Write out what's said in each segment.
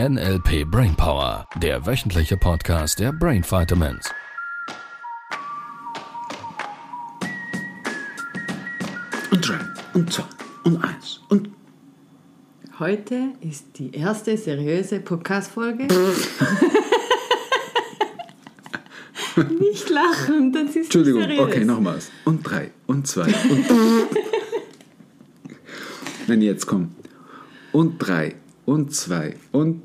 NLP Brainpower, der wöchentliche Podcast der Brain Vitamins. Und drei und zwei und eins und Heute ist die erste seriöse Podcast-Folge. Nicht lachen, das ist Entschuldigung, seriös. okay, nochmals. Und drei und zwei und Nein, jetzt komm. Und drei und zwei und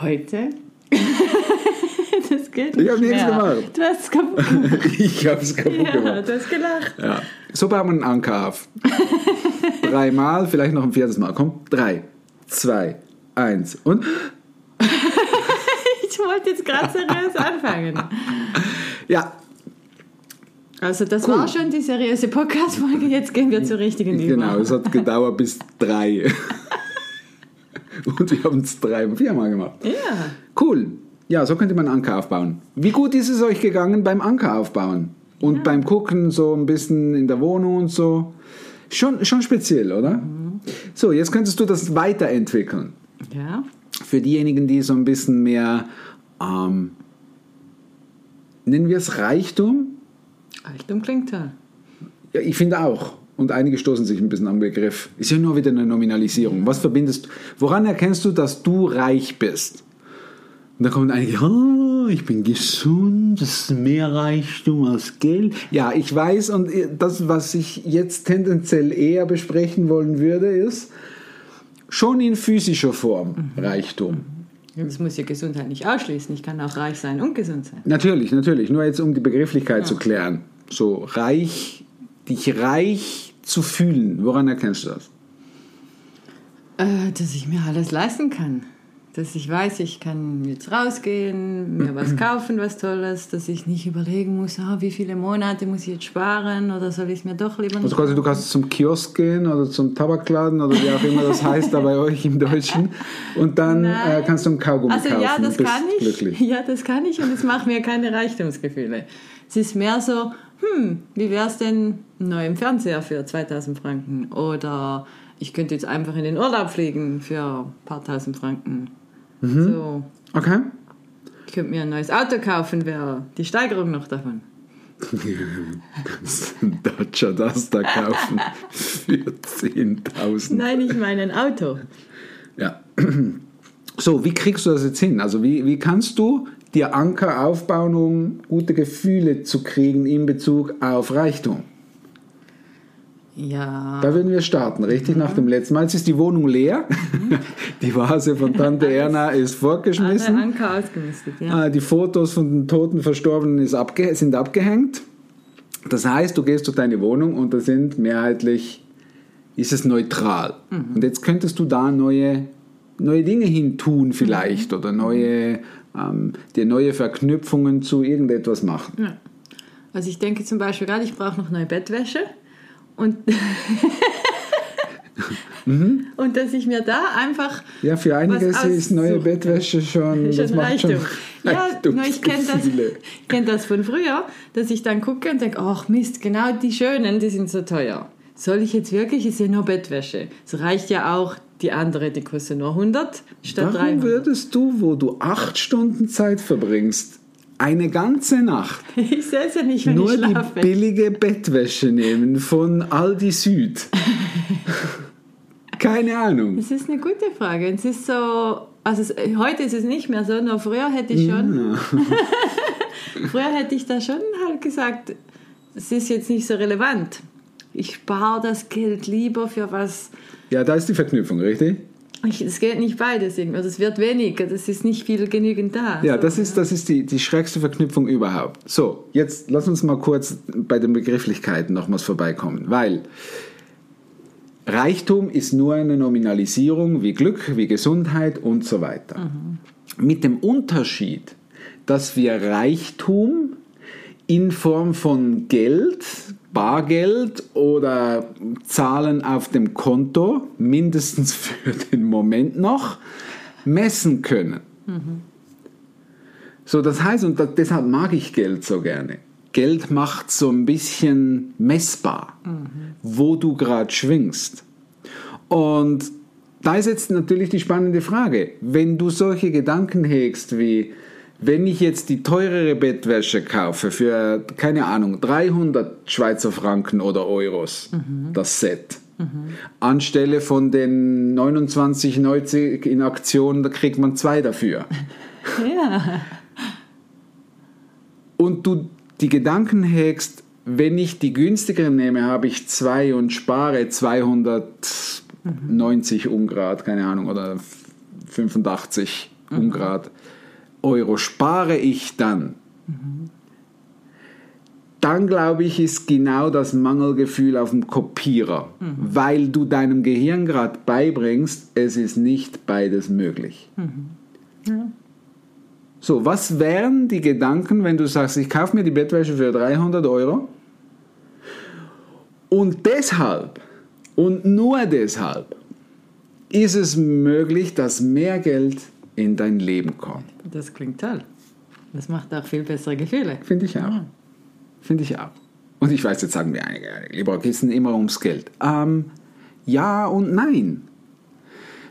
Heute? das geht nicht Ich hab nichts gemacht. Du hast es kaputt gemacht. ich hab's kaputt ja, gemacht. du hast gelacht. Ja. So bauen wir einen Anker auf. Dreimal, vielleicht noch ein viertes Mal. Komm, drei, zwei, eins und Ich wollte jetzt gerade seriös anfangen. ja, Also das war schon die seriöse Podcast-Folge, jetzt gehen wir zur richtigen Übung. genau. Es hat gedauert bis drei. und wir haben es drei, viermal gemacht. Ja. Cool. Ja, so könnte man Anker aufbauen. Wie gut ist es euch gegangen beim Anker aufbauen? Und beim Gucken so ein bisschen in der Wohnung und so? Schon, schon speziell, oder? So, jetzt könntest du das weiterentwickeln. Ja. Für diejenigen, die so ein bisschen mehr, ähm, nennen wir es Reichtum? Reichtum klingt toll. Ja, ich finde auch. Und einige stoßen sich ein bisschen am Begriff. Ist ja nur wieder eine Nominalisierung. Was verbindest Woran erkennst du, dass du reich bist? Und da kommen einige, oh, ich bin gesund, das ist mehr Reichtum als Geld. Ja, ich weiß, und das, was ich jetzt tendenziell eher besprechen wollen würde, ist schon in physischer Form Reichtum. Das muss ja Gesundheit nicht ausschließen. Ich kann auch reich sein und gesund sein. Natürlich, natürlich. Nur jetzt, um die Begrifflichkeit zu klären. So, reich, dich reich zu fühlen. Woran erkennst du das? Äh, dass ich mir alles leisten kann. Dass ich weiß, ich kann jetzt rausgehen, mir was kaufen, was Tolles, dass ich nicht überlegen muss, ah, wie viele Monate muss ich jetzt sparen oder soll ich es mir doch lieber Also quasi, du kannst zum Kiosk gehen oder zum Tabakladen oder wie auch immer das heißt da bei euch im Deutschen und dann äh, kannst du einen Kaugummi Also kaufen ja, das kann ich. glücklich. Ja, das kann ich und es macht mir keine Reichtumsgefühle. Es ist mehr so, hm, wie wäre es denn ein neuer Fernseher für 2000 Franken? Oder ich könnte jetzt einfach in den Urlaub fliegen für ein paar tausend Franken. Mhm. So, Okay. ich könnte mir ein neues Auto kaufen, wäre die Steigerung noch davon. Ein Dacia Duster kaufen für 10.000. Nein, ich meine ein Auto. Ja. So, wie kriegst du das jetzt hin? Also wie, wie kannst du dir Anker aufbauen, um gute Gefühle zu kriegen in Bezug auf Reichtum? Ja. Da würden wir starten, richtig? Nach dem letzten Mal. Jetzt ist die Wohnung leer. Die Vase von Tante Erna ist Alle fortgeschmissen. Anker ausgemistet, ja. Ah, Die Fotos von den toten Verstorbenen abge sind abgehängt. Das heißt, du gehst durch deine Wohnung und da sind mehrheitlich, ist es neutral. Und jetzt könntest du da neue, neue Dinge hin tun vielleicht oder neue, ähm, dir neue Verknüpfungen zu irgendetwas machen. Ja. Also ich denke zum Beispiel gerade, ich brauche noch neue Bettwäsche und, und dass ich mir da einfach Ja, für einige ist neue Bettwäsche schon, kann. das Schon macht schon Reichtum. Ja, ich kenne das, kenn das von früher, dass ich dann gucke und denke, ach Mist, genau die schönen, die sind so teuer. Soll ich jetzt wirklich, ist ja nur Bettwäsche. Es reicht ja auch die andere, die kostet nur 100 statt Warum 300. würdest du, wo du acht Stunden Zeit verbringst, eine ganze Nacht Ich ja nicht, wenn nur ich die billige Bettwäsche nehmen von Aldi Süd? Keine Ahnung. Das ist eine gute Frage. Es ist so, also es, heute ist es nicht mehr so, nur früher hätte ich schon, früher hätte ich da schon halt gesagt, es ist jetzt nicht so relevant. Ich spare das Geld lieber für was. Ja, da ist die Verknüpfung, richtig? Ich, es geht nicht beides irgendwie. Also es wird weniger, das ist nicht viel genügend da. Ja, So, das ist, das ist die, die schrägste Verknüpfung überhaupt. So, jetzt lass uns mal kurz bei den Begrifflichkeiten nochmals vorbeikommen, weil Reichtum ist nur eine Nominalisierung wie Glück, wie Gesundheit und so weiter. Mit dem Unterschied, dass wir Reichtum in Form von Geld, Bargeld oder Zahlen auf dem Konto, mindestens für den Moment noch, messen können. So, das heißt, und da- deshalb mag ich Geld so gerne. Geld macht so ein bisschen messbar, wo du gerade schwingst. Und da ist jetzt natürlich die spannende Frage. Wenn du solche Gedanken hegst wie, wenn ich jetzt die teurere Bettwäsche kaufe für, keine Ahnung, 300 Schweizer Franken oder Euros, das Set, anstelle von den 29,90 in Aktion, da kriegt man zwei dafür. Ja. Und du die Gedanken hegst, wenn ich die günstigeren nehme, habe ich zwei und spare 290 Ungrad, keine Ahnung, oder 85 Ungrad Euro, spare ich dann. Dann glaube ich, ist genau das Mangelgefühl auf dem Kopierer, weil du deinem Gehirn gerade beibringst, es ist nicht beides möglich. So, was wären die Gedanken, wenn du sagst, ich kaufe mir die Bettwäsche für 300 Euro und deshalb und nur deshalb ist es möglich, dass mehr Geld in dein Leben kommt. Das klingt toll. Das macht auch viel bessere Gefühle. Finde ich auch. Finde ich auch. Und ich weiß, jetzt sagen wir einige, lieber geht es immer ums Geld. Ähm, ja und nein.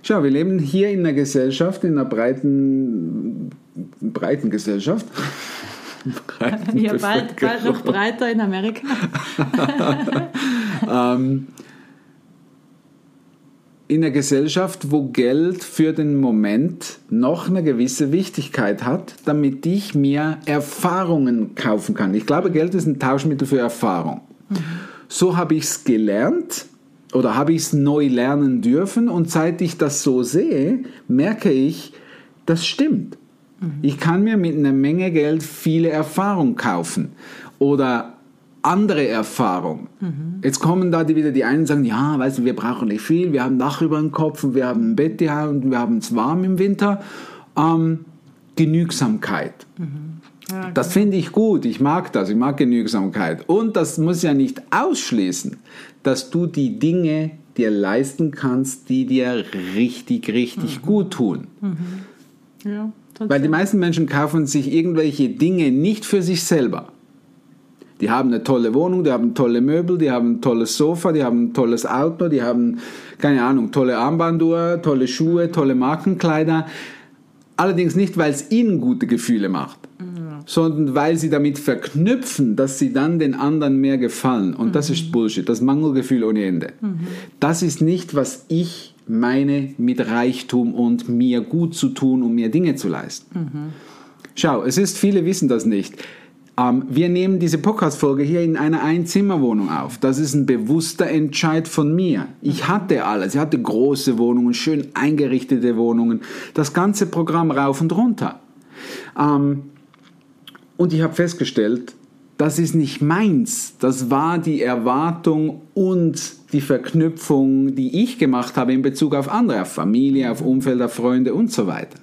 Schau, wir leben hier in einer Gesellschaft, in einer breiten, breiten Gesellschaft. Breiten Ja, bald, bald noch breiter in Amerika. ähm, in einer Gesellschaft, wo Geld für den Moment noch eine gewisse Wichtigkeit hat, damit ich mir Erfahrungen kaufen kann. Ich glaube, Geld ist ein Tauschmittel für Erfahrung. So habe ich es gelernt oder habe ich es neu lernen dürfen und seit ich das so sehe, merke ich, das stimmt. Ich kann mir mit einer Menge Geld viele Erfahrungen kaufen oder andere Erfahrung. Jetzt kommen da die wieder die einen und sagen, ja, weißt du, wir brauchen nicht viel, wir haben Dach über dem Kopf und wir haben ein Bett ja, und wir haben es warm im Winter. Ähm, Genügsamkeit. Ja, Das finde ich gut, ich mag das, ich mag Genügsamkeit. Und das muss ja nicht ausschließen, dass du die Dinge dir leisten kannst, die dir richtig, richtig gut tun. ja, Weil die meisten Menschen kaufen sich irgendwelche Dinge nicht für sich selber. Die haben eine tolle Wohnung, die haben tolle Möbel, die haben ein tolles Sofa, die haben ein tolles Auto, die haben, keine Ahnung, tolle Armbanduhr, tolle Schuhe, tolle Markenkleider. Allerdings nicht, weil es ihnen gute Gefühle macht, sondern weil sie damit verknüpfen, dass sie dann den anderen mehr gefallen. Und das ist Bullshit, das Mangelgefühl ohne Ende. Das ist nicht, was ich meine mit Reichtum und mir gut zu tun, um mir Dinge zu leisten. Schau, es ist, viele wissen das nicht. Ähm, wir nehmen diese Podcast-Folge hier in einer Einzimmerwohnung auf. Das ist ein bewusster Entscheid von mir. Ich hatte alles. Ich hatte große Wohnungen, schön eingerichtete Wohnungen. Das ganze Programm rauf und runter. Ähm, und ich habe festgestellt, das ist nicht meins. Das war die Erwartung und die Verknüpfung, die ich gemacht habe in Bezug auf andere, auf Familie, auf Umfeld, auf Freunde und so weiter.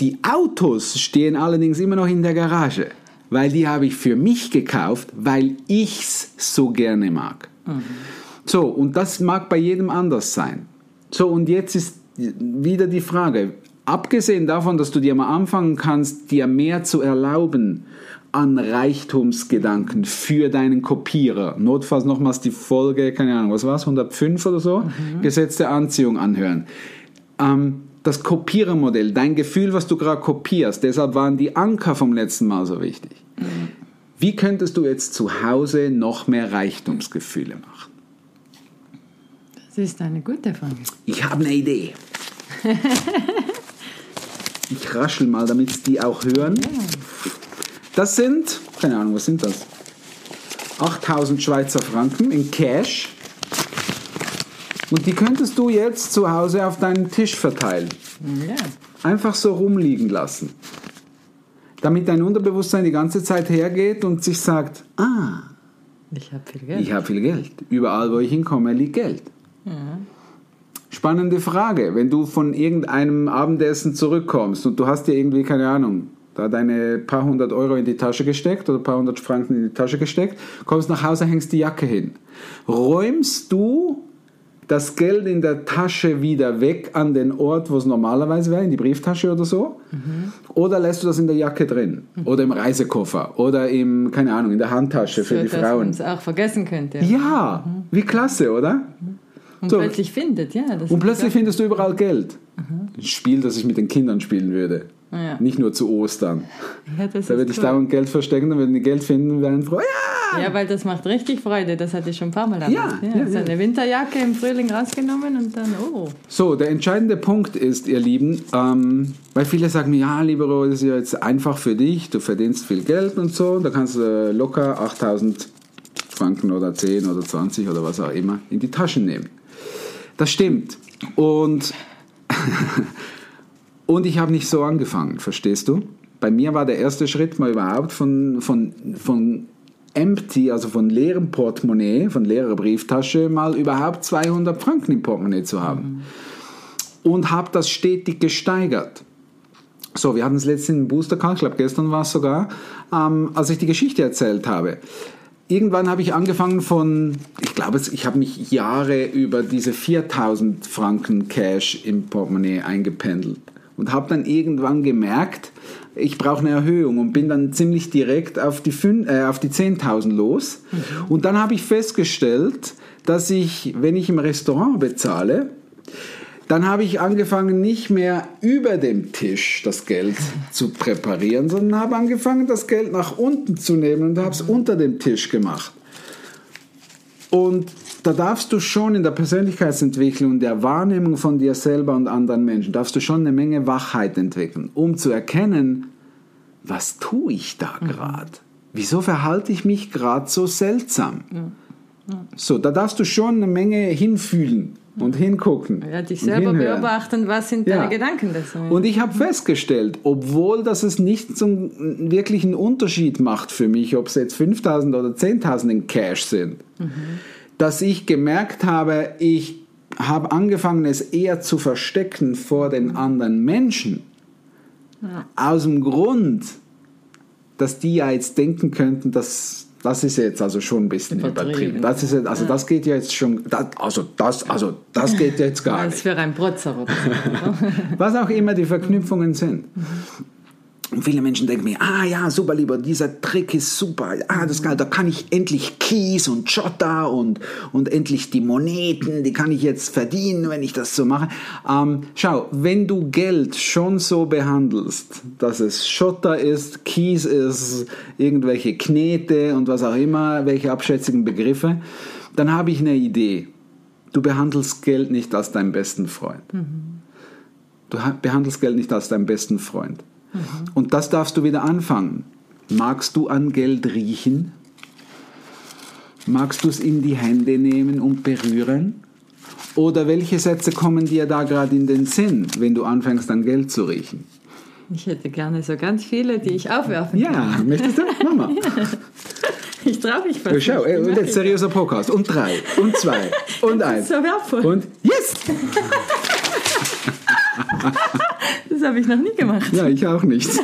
Die Autos stehen allerdings immer noch in der Garage, weil die habe ich für mich gekauft, weil ich's so gerne mag. So, und das mag bei jedem anders sein. So, und jetzt ist wieder die Frage, abgesehen davon, dass du dir mal anfangen kannst, dir mehr zu erlauben an Reichtumsgedanken für deinen Kopierer, notfalls nochmals die Folge, keine Ahnung, was war es, 105 oder so, Gesetz der Anziehung anhören. Ähm, das Kopierermodell, dein Gefühl, was du gerade kopierst, deshalb waren die Anker vom letzten Mal so wichtig. Wie könntest du jetzt zu Hause noch mehr Reichtumsgefühle machen? Das ist eine gute Frage. Ich habe eine Idee. Ich raschel mal, damit die auch hören. Das sind, keine Ahnung, was sind das? 8000 Schweizer Franken in Cash. Und die könntest du jetzt zu Hause auf deinen Tisch verteilen. Ja. Einfach so rumliegen lassen. Damit dein Unterbewusstsein die ganze Zeit hergeht und sich sagt, ah, Ich habe viel Geld. ich habe viel Geld. Überall, wo ich hinkomme, liegt Geld. Spannende Frage. Wenn du von irgendeinem Abendessen zurückkommst und du hast dir irgendwie, keine Ahnung, da deine paar hundert Euro in die Tasche gesteckt oder paar hundert Franken in die Tasche gesteckt, kommst nach Hause, hängst die Jacke hin. Räumst du das Geld in der Tasche wieder weg an den Ort, wo es normalerweise wäre, in die Brieftasche oder so? Oder lässt du das in der Jacke drin? Oder im Reisekoffer? Oder im, keine Ahnung, in der Handtasche für so, die dass Frauen? man es auch vergessen könnte. Ja, wie klasse, oder? Und So. plötzlich findet, ja. Und plötzlich findest du überall Geld. Ein Spiel, das ich mit den Kindern spielen würde. Ja. Nicht nur zu Ostern. ja, Da würde ich cool. dauernd Geld verstecken, dann würden die Geld finden wären froh. Ja! Ja, weil das macht richtig Freude. Das hatte ich schon ein paar Mal Ja, erlebt. ja, so ja. eine Winterjacke im Frühling rausgenommen und dann, oh. So, der entscheidende Punkt ist, ihr Lieben, ähm, weil viele sagen mir, ja, Libero, das ist ja jetzt einfach für dich, du verdienst viel Geld und so, da kannst du locker 8000 Franken oder 10 oder 20 oder was auch immer in die Taschen nehmen. Das stimmt. Und, und ich habe nicht so angefangen, verstehst du? Bei mir war der erste Schritt mal überhaupt von, von, von empty, also von leerem Portemonnaie, von leerer Brieftasche, mal überhaupt 200 Franken im Portemonnaie zu haben. Und habe das stetig gesteigert. So, wir hatten es letztens im Booster Call, ich glaube gestern war es sogar, ähm, als ich die Geschichte erzählt habe. Irgendwann habe ich angefangen von, ich glaube, ich habe mich Jahre über diese 4000 Franken Cash im Portemonnaie eingependelt und habe dann irgendwann gemerkt, ich brauche eine Erhöhung und bin dann ziemlich direkt auf die, äh, auf die 10.000 los. Und dann habe ich festgestellt, dass ich, wenn ich im Restaurant bezahle, dann habe ich angefangen, nicht mehr über dem Tisch das Geld zu präparieren, sondern habe angefangen, das Geld nach unten zu nehmen und habe es unter dem Tisch gemacht. Und da darfst du schon in der Persönlichkeitsentwicklung und der Wahrnehmung von dir selber und anderen Menschen, darfst du schon eine Menge Wachheit entwickeln, um zu erkennen, was tue ich da gerade? Wieso verhalte ich mich gerade so seltsam? So, da darfst du schon eine Menge hinfühlen und hingucken. Ja, dich selber beobachten, was sind Ja. deine Gedanken dazu? Und ich habe festgestellt, obwohl das es nicht einen wirklichen Unterschied macht für mich, ob es jetzt 5000 oder 10.000 in Cash sind, dass ich gemerkt habe, ich habe angefangen, es eher zu verstecken vor den anderen Menschen. Aus dem Grund, dass die ja jetzt denken könnten, dass das ist jetzt also schon ein bisschen Übertrieben. übertrieben. Das ist jetzt, also das geht ja jetzt schon, das, also das, also das geht jetzt gar nicht. für ein Protzer oder. Was auch immer die Verknüpfungen sind. Und viele Menschen denken mir, ah ja, super lieber, dieser Trick ist super, ah, das geil, da kann ich endlich Keys und Jotta und, und endlich die Moneten, die kann ich jetzt verdienen, wenn ich das so mache. Ähm, schau, wenn du Geld schon so behandelst, dass es Schotter ist, Keys ist, irgendwelche Knete und was auch immer, welche abschätzigen Begriffe, dann habe ich eine Idee. Du behandelst Geld nicht als deinen besten Freund. Du ha- behandelst Geld nicht als deinen besten Freund. Und das darfst du wieder anfangen. Magst du an Geld riechen? Magst du es in die Hände nehmen und berühren? Oder welche Sätze kommen dir da gerade in den Sinn, wenn du anfängst an Geld zu riechen? Ich hätte gerne so ganz viele, die ich aufwerfen kann. Ja, möchtest du? Mama. Ich traue mich fast schau, nicht. ey, und jetzt seriöser Podcast. Und drei, und zwei, und eins. so wertvoll. Und yes! Das habe ich noch nie gemacht. Ja, ich auch nicht.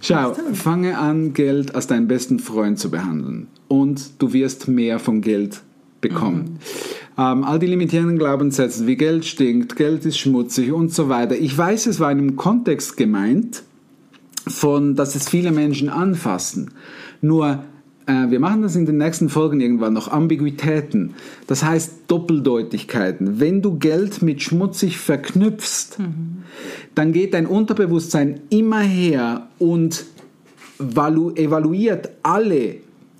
Schau, fange an, Geld als deinen besten Freund zu behandeln. Und du wirst mehr von Geld bekommen. Ähm, all die limitierenden Glaubenssätze wie Geld stinkt, Geld ist schmutzig und so weiter. Ich weiß, es war in einem Kontext gemeint, von, dass es viele Menschen anfassen. Nur, wir machen das in den nächsten Folgen irgendwann noch, Ambiguitäten. Das heißt Doppeldeutigkeiten. Wenn du Geld mit schmutzig verknüpfst, dann geht dein Unterbewusstsein immer her und valu evaluiert alle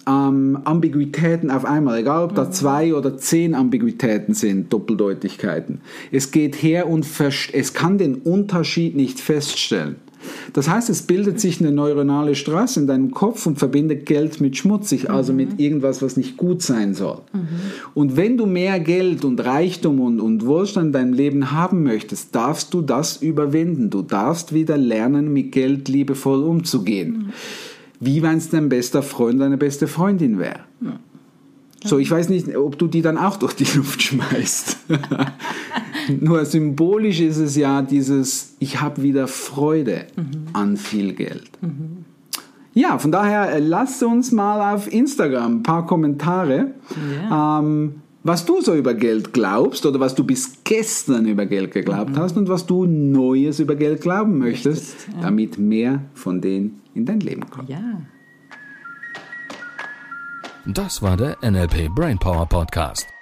ähm, Ambiguitäten auf einmal, egal ob da zwei oder zehn Ambiguitäten sind, Doppeldeutigkeiten. Es geht her und es kann den Unterschied nicht feststellen. Das heißt, es bildet sich eine neuronale Straße in deinem Kopf und verbindet Geld mit schmutzig, also mit irgendwas, was nicht gut sein soll. Und wenn du mehr Geld und Reichtum und, und Wohlstand in deinem Leben haben möchtest, darfst du das überwinden. Du darfst wieder lernen, mit Geld liebevoll umzugehen. Wie wenn es dein bester Freund deine beste Freundin wäre. So, ich weiß nicht, ob du die dann auch durch die Luft schmeißt. Nur symbolisch ist es ja dieses, ich habe wieder Freude an viel Geld. Ja, von daher äh, lasst uns mal auf Instagram ein paar Kommentare, ähm, was du so über Geld glaubst oder was du bis gestern über Geld geglaubt hast und was du Neues über Geld glauben möchtest, damit mehr von denen in dein Leben kommt. Ja. Das war der NLP Brainpower Podcast.